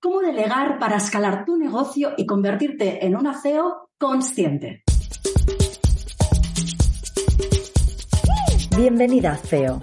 cómo delegar para escalar tu negocio y convertirte en un CEO consciente. Bienvenida, CEO.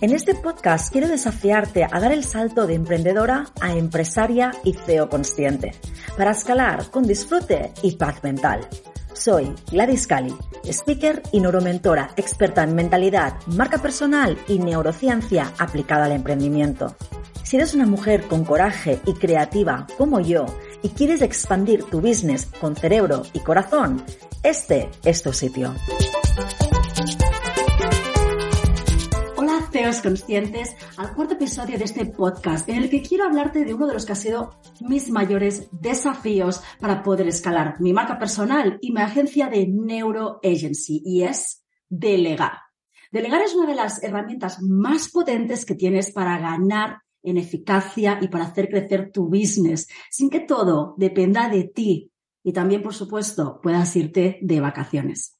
En este podcast quiero desafiarte a dar el salto de emprendedora a empresaria y CEO consciente para escalar con disfrute y paz mental. Soy Gladys Cali, speaker y neuromentora experta en mentalidad, marca personal y neurociencia aplicada al emprendimiento. Si eres una mujer con coraje y creativa como yo y quieres expandir tu business con cerebro y corazón, este es tu sitio. Conscientes, al cuarto episodio de este podcast en el que quiero hablarte de uno de los que ha sido mis mayores desafíos para poder escalar mi marca personal y mi agencia de Neuro Agency y es delegar. Delegar es una de las herramientas más potentes que tienes para ganar en eficacia y para hacer crecer tu business, sin que todo dependa de ti y también, por supuesto, puedas irte de vacaciones.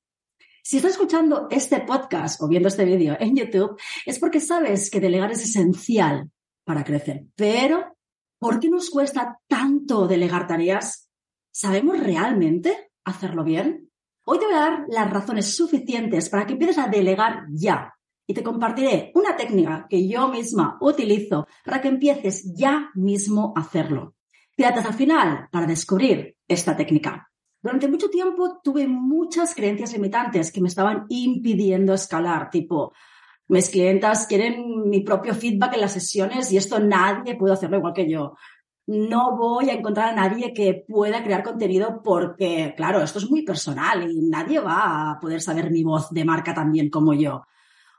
Si estás escuchando este podcast o viendo este vídeo en YouTube, es porque sabes que delegar es esencial para crecer. Pero, ¿por qué nos cuesta tanto delegar tareas? ¿Sabemos realmente hacerlo bien? Hoy te voy a dar las razones suficientes para que empieces a delegar ya y te compartiré una técnica que yo misma utilizo para que empieces ya mismo a hacerlo. Quédate hasta el final para descubrir esta técnica. Durante mucho tiempo tuve muchas creencias limitantes que me estaban impidiendo escalar, tipo, mis clientas quieren mi propio feedback en las sesiones y esto nadie puede hacerlo igual que yo. No voy a encontrar a nadie que pueda crear contenido porque, claro, esto es muy personal y nadie va a poder saber mi voz de marca tan bien como yo.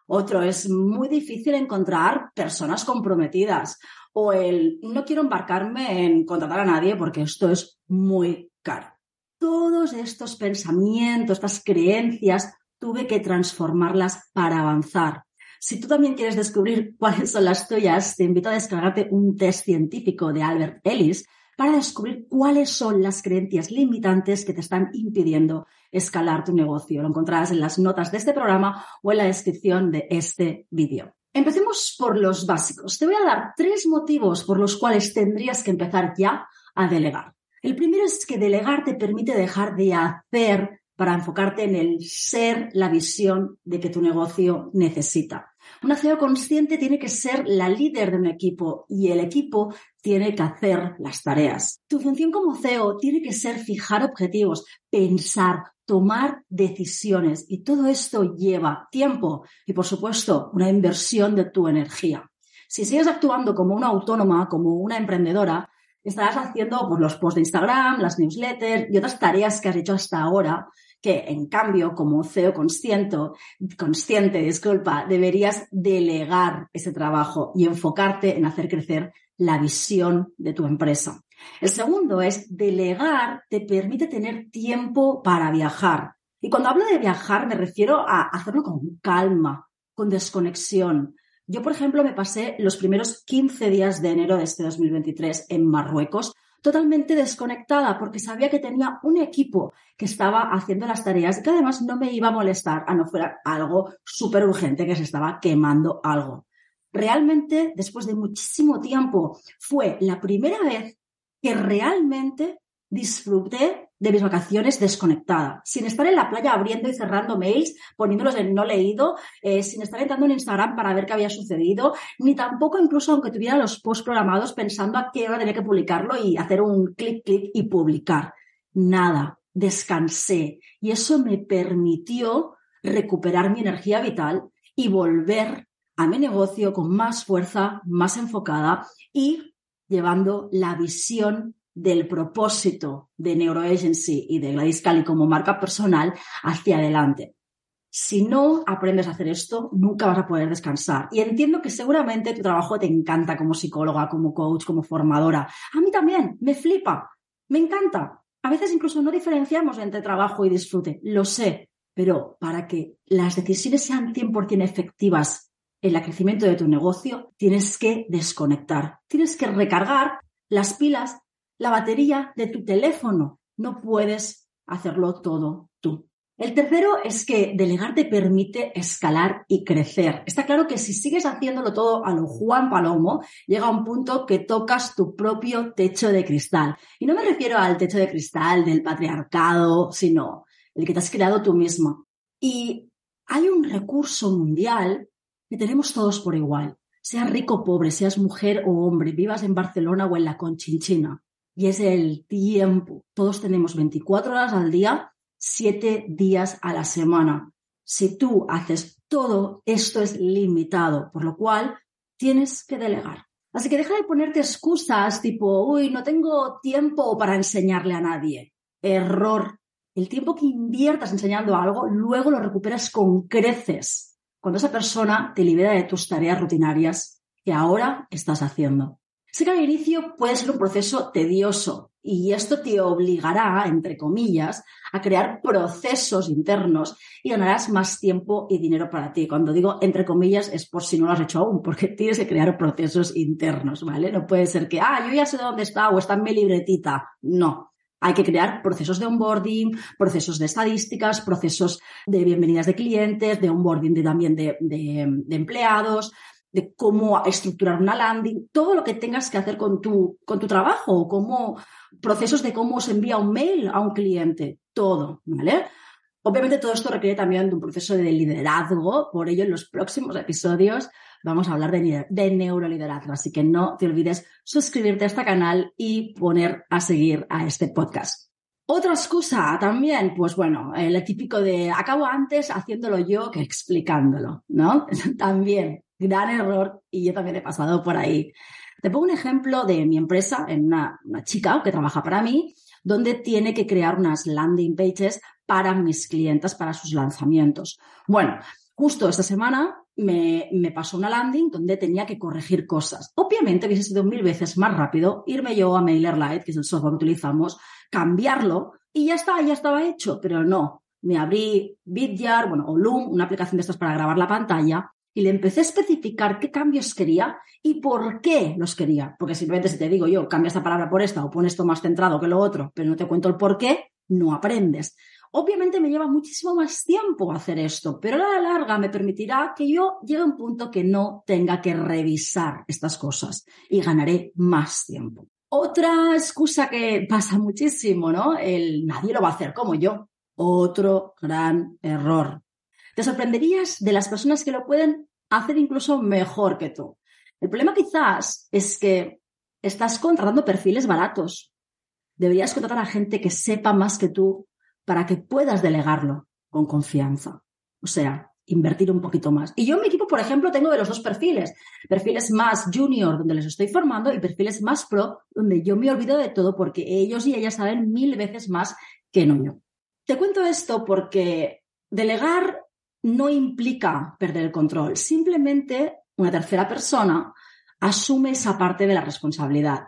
Otro es muy difícil encontrar personas comprometidas. O el no quiero embarcarme en contratar a nadie porque esto es muy caro. Todos estos pensamientos, estas creencias, tuve que transformarlas para avanzar. Si tú también quieres descubrir cuáles son las tuyas, te invito a descargarte un test científico de Albert Ellis para descubrir cuáles son las creencias limitantes que te están impidiendo escalar tu negocio. Lo encontrarás en las notas de este programa o en la descripción de este vídeo. Empecemos por los básicos. Te voy a dar tres motivos por los cuales tendrías que empezar ya a delegar. El primero es que delegar te permite dejar de hacer para enfocarte en el ser, la visión de que tu negocio necesita. Un CEO consciente tiene que ser la líder de un equipo y el equipo tiene que hacer las tareas. Tu función como CEO tiene que ser fijar objetivos, pensar, tomar decisiones y todo esto lleva tiempo y, por supuesto, una inversión de tu energía. Si sigues actuando como una autónoma, como una emprendedora, estarás haciendo pues, los posts de Instagram, las newsletters y otras tareas que has hecho hasta ahora que en cambio, como CEO consciente, consciente, disculpa, deberías delegar ese trabajo y enfocarte en hacer crecer la visión de tu empresa. El segundo es delegar te permite tener tiempo para viajar. Y cuando hablo de viajar me refiero a hacerlo con calma, con desconexión. Yo, por ejemplo, me pasé los primeros 15 días de enero de este 2023 en Marruecos totalmente desconectada porque sabía que tenía un equipo que estaba haciendo las tareas y que además no me iba a molestar a no fuera algo súper urgente que se estaba quemando algo. Realmente, después de muchísimo tiempo, fue la primera vez que realmente disfruté de mis vacaciones desconectada, sin estar en la playa abriendo y cerrando mails, poniéndolos en no leído, eh, sin estar entrando en Instagram para ver qué había sucedido, ni tampoco incluso aunque tuviera los posts programados pensando a qué hora tenía que publicarlo y hacer un clic, clic y publicar. Nada, descansé y eso me permitió recuperar mi energía vital y volver a mi negocio con más fuerza, más enfocada y llevando la visión del propósito de NeuroAgency y de Gladys Cali como marca personal hacia adelante. Si no aprendes a hacer esto, nunca vas a poder descansar. Y entiendo que seguramente tu trabajo te encanta como psicóloga, como coach, como formadora. A mí también, me flipa, me encanta. A veces incluso no diferenciamos entre trabajo y disfrute, lo sé, pero para que las decisiones sean 100% efectivas en el crecimiento de tu negocio, tienes que desconectar, tienes que recargar las pilas la batería de tu teléfono. No puedes hacerlo todo tú. El tercero es que delegar te permite escalar y crecer. Está claro que si sigues haciéndolo todo a lo Juan Palomo, llega un punto que tocas tu propio techo de cristal. Y no me refiero al techo de cristal del patriarcado, sino el que te has creado tú mismo. Y hay un recurso mundial que tenemos todos por igual. Seas rico o pobre, seas mujer o hombre, vivas en Barcelona o en la Conchinchina. Y es el tiempo. Todos tenemos 24 horas al día siete días a la semana. Si tú haces todo, esto es limitado, por lo cual tienes que delegar. Así que deja de ponerte excusas tipo, uy, no tengo tiempo para enseñarle a nadie. Error. El tiempo que inviertas enseñando algo, luego lo recuperas con creces cuando esa persona te libera de tus tareas rutinarias que ahora estás haciendo. Sé que al inicio puede ser un proceso tedioso y esto te obligará, entre comillas, a crear procesos internos y ganarás más tiempo y dinero para ti. Cuando digo entre comillas es por si no lo has hecho aún, porque tienes que crear procesos internos, ¿vale? No puede ser que, ah, yo ya sé dónde está o está en mi libretita. No. Hay que crear procesos de onboarding, procesos de estadísticas, procesos de bienvenidas de clientes, de onboarding también de empleados, de cómo estructurar una landing, todo lo que tengas que hacer con tu, con tu trabajo, como procesos de cómo se envía un mail a un cliente, todo, ¿vale? Obviamente todo esto requiere también de un proceso de liderazgo, por ello en los próximos episodios vamos a hablar de, de neuroliderazgo, así que no te olvides suscribirte a este canal y poner a seguir a este podcast. Otra excusa también, pues bueno, el típico de acabo antes haciéndolo yo que explicándolo, ¿no? también gran error y yo también he pasado por ahí. Te pongo un ejemplo de mi empresa, en una, chica que trabaja para mí, donde tiene que crear unas landing pages para mis clientes, para sus lanzamientos. Bueno, justo esta semana me, me, pasó una landing donde tenía que corregir cosas. Obviamente hubiese sido mil veces más rápido irme yo a MailerLite, que es el software que utilizamos, cambiarlo y ya está, ya estaba hecho, pero no. Me abrí Vidyard, bueno, o Loom, una aplicación de estas para grabar la pantalla, y le empecé a especificar qué cambios quería y por qué los quería. Porque simplemente si te digo yo, cambia esta palabra por esta o pon esto más centrado que lo otro, pero no te cuento el por qué, no aprendes. Obviamente me lleva muchísimo más tiempo hacer esto, pero a la larga me permitirá que yo llegue a un punto que no tenga que revisar estas cosas y ganaré más tiempo. Otra excusa que pasa muchísimo, ¿no? El nadie lo va a hacer como yo. Otro gran error. Te sorprenderías de las personas que lo pueden hacer incluso mejor que tú. El problema quizás es que estás contratando perfiles baratos. Deberías contratar a gente que sepa más que tú para que puedas delegarlo con confianza. O sea, invertir un poquito más. Y yo en mi equipo, por ejemplo, tengo de los dos perfiles. Perfiles más junior, donde les estoy formando, y perfiles más pro, donde yo me olvido de todo porque ellos y ellas saben mil veces más que no yo. Te cuento esto porque delegar no implica perder el control, simplemente una tercera persona asume esa parte de la responsabilidad.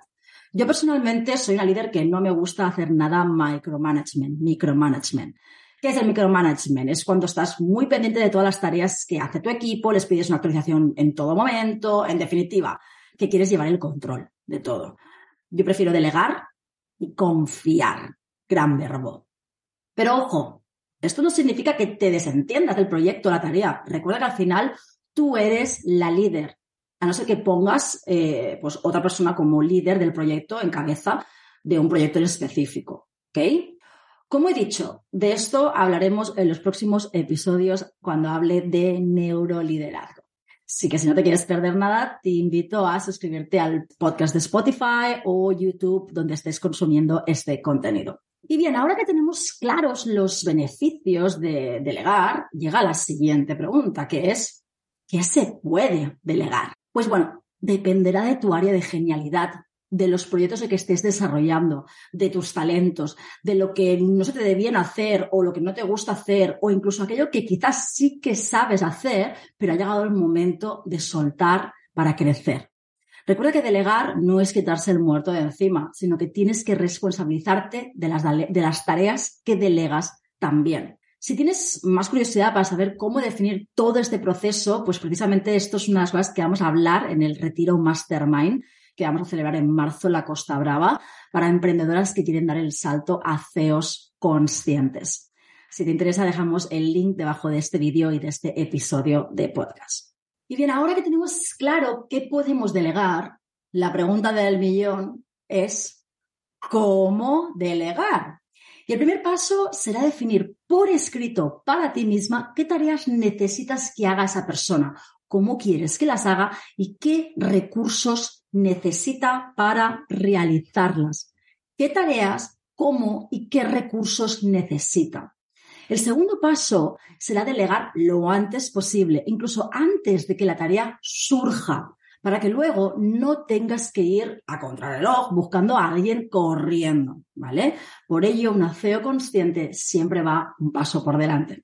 Yo personalmente soy una líder que no me gusta hacer nada micromanagement, micromanagement. ¿Qué es el micromanagement? Es cuando estás muy pendiente de todas las tareas que hace tu equipo, les pides una actualización en todo momento, en definitiva, que quieres llevar el control de todo. Yo prefiero delegar y confiar. Gran verbo. Pero ojo, esto no significa que te desentiendas del proyecto, la tarea. Recuerda que al final tú eres la líder, a no ser que pongas eh, pues otra persona como líder del proyecto en cabeza de un proyecto en específico. ¿Ok? Como he dicho, de esto hablaremos en los próximos episodios cuando hable de neuroliderazgo. Así que si no te quieres perder nada, te invito a suscribirte al podcast de Spotify o YouTube donde estés consumiendo este contenido. Y bien, ahora que tenemos claros los beneficios de delegar, llega la siguiente pregunta, que es, ¿qué se puede delegar? Pues bueno, dependerá de tu área de genialidad, de los proyectos que estés desarrollando, de tus talentos, de lo que no se te dé bien hacer o lo que no te gusta hacer o incluso aquello que quizás sí que sabes hacer, pero ha llegado el momento de soltar para crecer. Recuerda que delegar no es quitarse el muerto de encima, sino que tienes que responsabilizarte de las, de las tareas que delegas también. Si tienes más curiosidad para saber cómo definir todo este proceso, pues precisamente esto es una de las cosas que vamos a hablar en el retiro Mastermind que vamos a celebrar en marzo en la Costa Brava para emprendedoras que quieren dar el salto a CEOs conscientes. Si te interesa, dejamos el link debajo de este vídeo y de este episodio de podcast. Y bien, ahora que tenemos claro qué podemos delegar, la pregunta del millón es ¿cómo delegar? Y el primer paso será definir por escrito para ti misma qué tareas necesitas que haga esa persona, cómo quieres que las haga y qué recursos necesita para realizarlas. ¿Qué tareas, cómo y qué recursos necesita? El segundo paso será delegar lo antes posible, incluso antes de que la tarea surja, para que luego no tengas que ir a contrarreloj buscando a alguien corriendo, ¿vale? Por ello, un CEO consciente siempre va un paso por delante.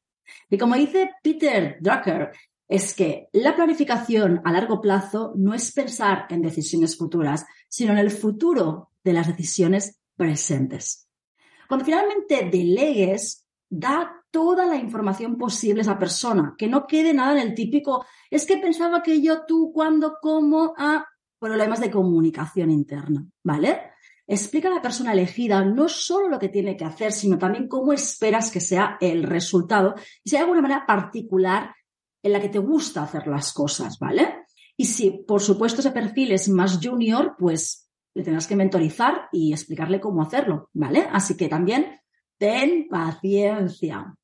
Y como dice Peter Drucker, es que la planificación a largo plazo no es pensar en decisiones futuras, sino en el futuro de las decisiones presentes. Cuando finalmente delegues, da toda la información posible a esa persona, que no quede nada en el típico, es que pensaba que yo, tú, cuándo, cómo, a problemas de comunicación interna, ¿vale? Explica a la persona elegida no solo lo que tiene que hacer, sino también cómo esperas que sea el resultado y si hay alguna manera particular en la que te gusta hacer las cosas, ¿vale? Y si, por supuesto, ese perfil es más junior, pues le tendrás que mentorizar y explicarle cómo hacerlo, ¿vale? Así que también ten paciencia.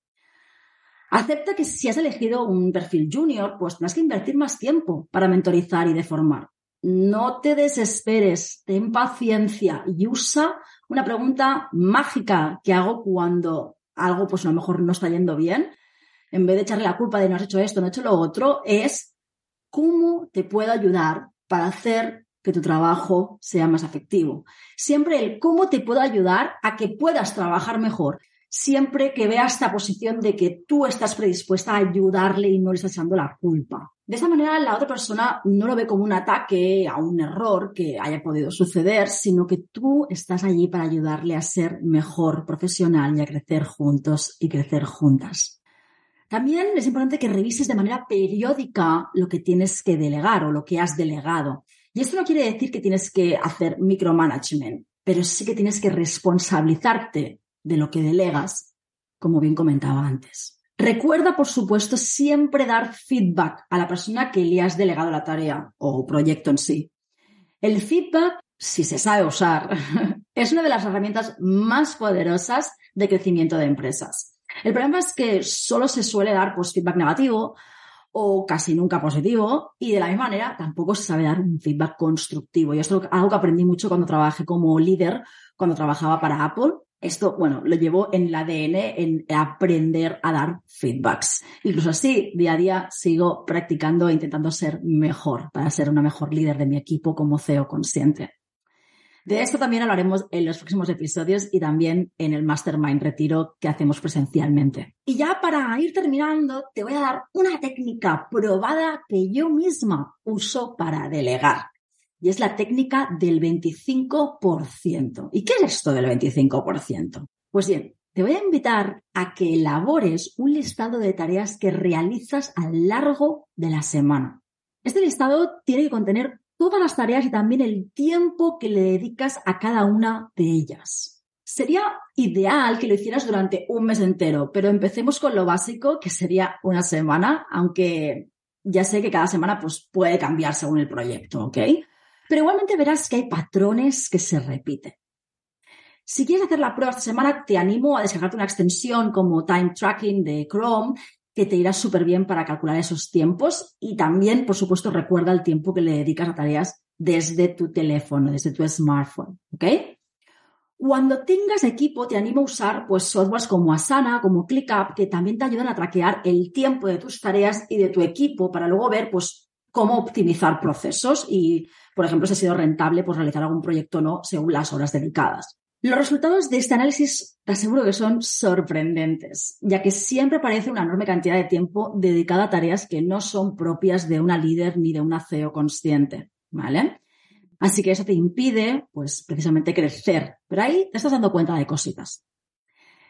Acepta que si has elegido un perfil junior, pues tendrás que invertir más tiempo para mentorizar y deformar. No te desesperes, ten paciencia y usa una pregunta mágica que hago cuando algo, pues a lo mejor no está yendo bien. En vez de echarle la culpa de no has hecho esto, no has hecho lo otro, es cómo te puedo ayudar para hacer que tu trabajo sea más efectivo. Siempre el cómo te puedo ayudar a que puedas trabajar mejor. Siempre que veas esta posición de que tú estás predispuesta a ayudarle y no le estás echando la culpa. De esa manera, la otra persona no lo ve como un ataque a un error que haya podido suceder, sino que tú estás allí para ayudarle a ser mejor profesional y a crecer juntos y crecer juntas. También es importante que revises de manera periódica lo que tienes que delegar o lo que has delegado. Y esto no quiere decir que tienes que hacer micromanagement, pero sí que tienes que responsabilizarte de lo que delegas, como bien comentaba antes. Recuerda, por supuesto, siempre dar feedback a la persona que le has delegado la tarea o proyecto en sí. El feedback, si se sabe usar, es una de las herramientas más poderosas de crecimiento de empresas. El problema es que solo se suele dar pues, feedback negativo o casi nunca positivo y de la misma manera tampoco se sabe dar un feedback constructivo. Y esto es algo que aprendí mucho cuando trabajé como líder, cuando trabajaba para Apple. Esto, bueno, lo llevo en el ADN, en aprender a dar feedbacks. Incluso así, día a día sigo practicando e intentando ser mejor para ser una mejor líder de mi equipo como CEO consciente. De esto también hablaremos en los próximos episodios y también en el Mastermind Retiro que hacemos presencialmente. Y ya para ir terminando, te voy a dar una técnica probada que yo misma uso para delegar. Y es la técnica del 25%. ¿Y qué es esto del 25%? Pues bien, te voy a invitar a que elabores un listado de tareas que realizas a lo largo de la semana. Este listado tiene que contener todas las tareas y también el tiempo que le dedicas a cada una de ellas. Sería ideal que lo hicieras durante un mes entero, pero empecemos con lo básico, que sería una semana, aunque ya sé que cada semana pues, puede cambiar según el proyecto, ¿ok? Pero igualmente verás que hay patrones que se repiten. Si quieres hacer la prueba esta semana, te animo a descargarte una extensión como Time Tracking de Chrome que te irá súper bien para calcular esos tiempos y también, por supuesto, recuerda el tiempo que le dedicas a tareas desde tu teléfono, desde tu smartphone, ¿ok? Cuando tengas equipo, te animo a usar pues, softwares como Asana, como ClickUp, que también te ayudan a traquear el tiempo de tus tareas y de tu equipo para luego ver pues, cómo optimizar procesos y, por ejemplo, si ha sido rentable pues, realizar algún proyecto o no según las horas dedicadas. Los resultados de este análisis te aseguro que son sorprendentes, ya que siempre aparece una enorme cantidad de tiempo dedicada a tareas que no son propias de una líder ni de una CEO consciente, ¿vale? Así que eso te impide, pues, precisamente crecer. Pero ahí te estás dando cuenta de cositas.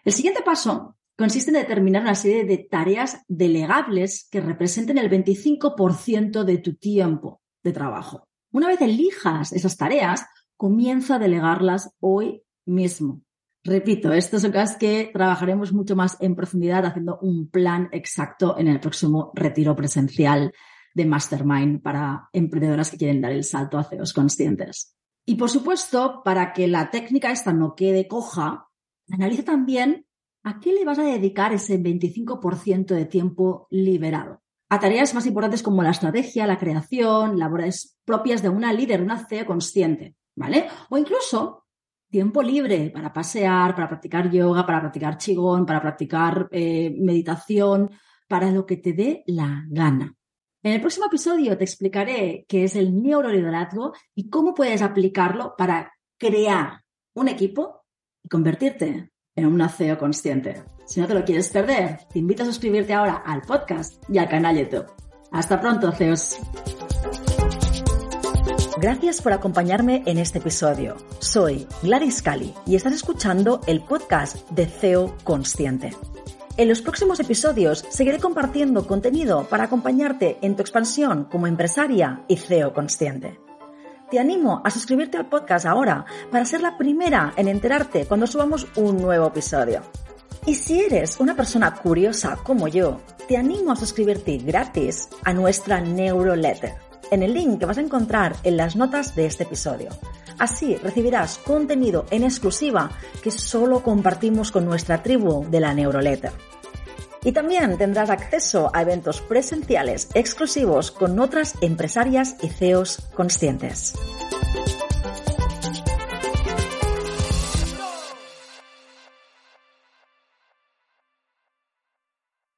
El siguiente paso consiste en determinar una serie de tareas delegables que representen el 25% de tu tiempo de trabajo. Una vez elijas esas tareas, comienza a delegarlas hoy mismo. Repito, estos son cosas que trabajaremos mucho más en profundidad haciendo un plan exacto en el próximo retiro presencial de Mastermind para emprendedoras que quieren dar el salto a CEOs conscientes. Y por supuesto, para que la técnica esta no quede coja, analiza también a qué le vas a dedicar ese 25% de tiempo liberado. A tareas más importantes como la estrategia, la creación, labores propias de una líder, una CEO consciente, ¿vale? O incluso tiempo libre para pasear, para practicar yoga, para practicar qigong, para practicar eh, meditación, para lo que te dé la gana. En el próximo episodio te explicaré qué es el neuroliderazgo y cómo puedes aplicarlo para crear un equipo y convertirte en un CEO consciente. Si no te lo quieres perder, te invito a suscribirte ahora al podcast y al canal YouTube. Hasta pronto, CEOs. Gracias por acompañarme en este episodio. Soy Gladys Cali y estás escuchando el podcast de CEO Consciente. En los próximos episodios seguiré compartiendo contenido para acompañarte en tu expansión como empresaria y CEO consciente. Te animo a suscribirte al podcast ahora para ser la primera en enterarte cuando subamos un nuevo episodio. Y si eres una persona curiosa como yo, te animo a suscribirte gratis a nuestra Neuroletter en el link que vas a encontrar en las notas de este episodio. Así recibirás contenido en exclusiva que solo compartimos con nuestra tribu de la Neuroletter. Y también tendrás acceso a eventos presenciales exclusivos con otras empresarias y CEOs conscientes.